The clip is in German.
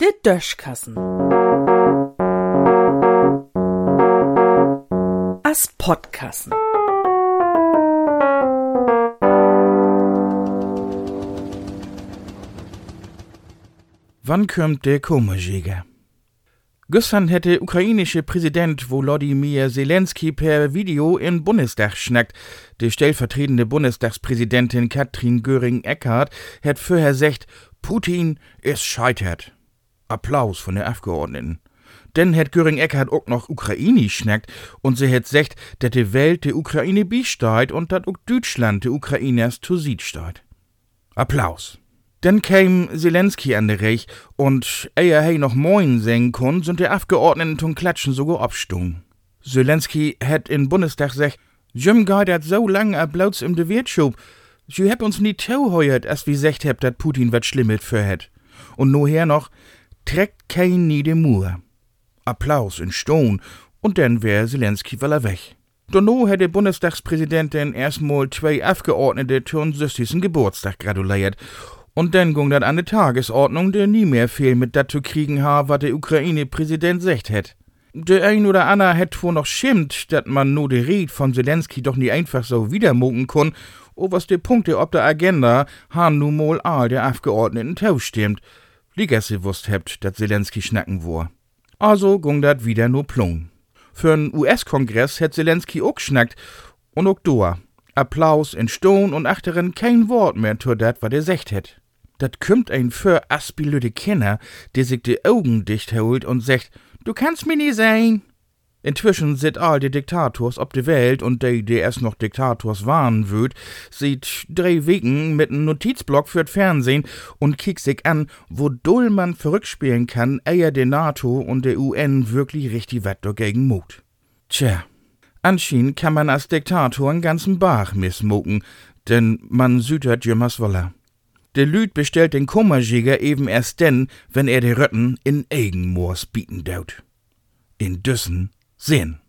Der Döschkassen. As Podkassen. Wann kommt der Komajäger? Gestern hätte ukrainische Präsident Volodymyr Zelensky per Video in Bundestag schnackt. Die stellvertretende Bundestagspräsidentin Katrin Göring-Eckardt hat vorher gesagt, Putin ist scheitert. Applaus von der Abgeordneten. Denn hat Göring-Eckardt auch noch Ukrainisch schnackt und sie hat gesagt, dass die Welt der Ukraine besteht und dass auch Deutschland der Ukrainers zu Sieg steht. Applaus. Dann käm Zelensky an der Reich und ehe er noch Moin singen kon, sind die Abgeordneten zum Klatschen sogar abstung. Zelensky hat in Bundestag gesagt, Jim geht dat so lang Applaus im de Wirtschub. Sie hab uns nie tauheuert, als wie secht hab, dat Putin wat Schlimmet für het. Und nur her noch, trägt kein nie de Mur. Applaus in Ston, und dann wär Zelensky weil er weg. Donno hätte Bundestagspräsidentin erstmal zwei Abgeordnete zum 60. Geburtstag gratuliert und dann ging dat an de Tagesordnung, der nie mehr viel mit dat zu kriegen ha, wat der Ukraine-Präsident secht het. Der ein oder ander hätt wohl noch schimmt, dat man no de Red von Zelensky doch nie einfach so wiedermogen kun, o was de Punkte ob der Agenda han nu mol all der Abgeordneten tau stimmt. Ligasse wusst hebt, dat Zelensky schnacken wor. Also ging dat wieder no plung. Für'n US-Kongress hätt Zelensky ook schnackt und ook doa. Applaus in Ston und achteren kein Wort mehr zu dat, wat er secht hätt. Dat kümmt ein für aspilöde Kinder, der sich die Augen dicht holt und sagt, du kannst mir nie sein. Inzwischen sit all die Diktators ob de Welt und de, die erst noch Diktators waren würd, sieht drei Wegen mit nem Notizblock fürs Fernsehen und kickt sich an, wo dull man verrückt spielen kann, eher der NATO und der UN wirklich richtig wat dagegen mut. Tja, anscheinend kann man als Diktator einen ganzen Bach missmucken, denn man sütert jemals woller. De Lüd bestellt den Kummerjäger eben erst denn, wenn er de Rötten in Eigenmoors bieten daut. In Düssen sehen.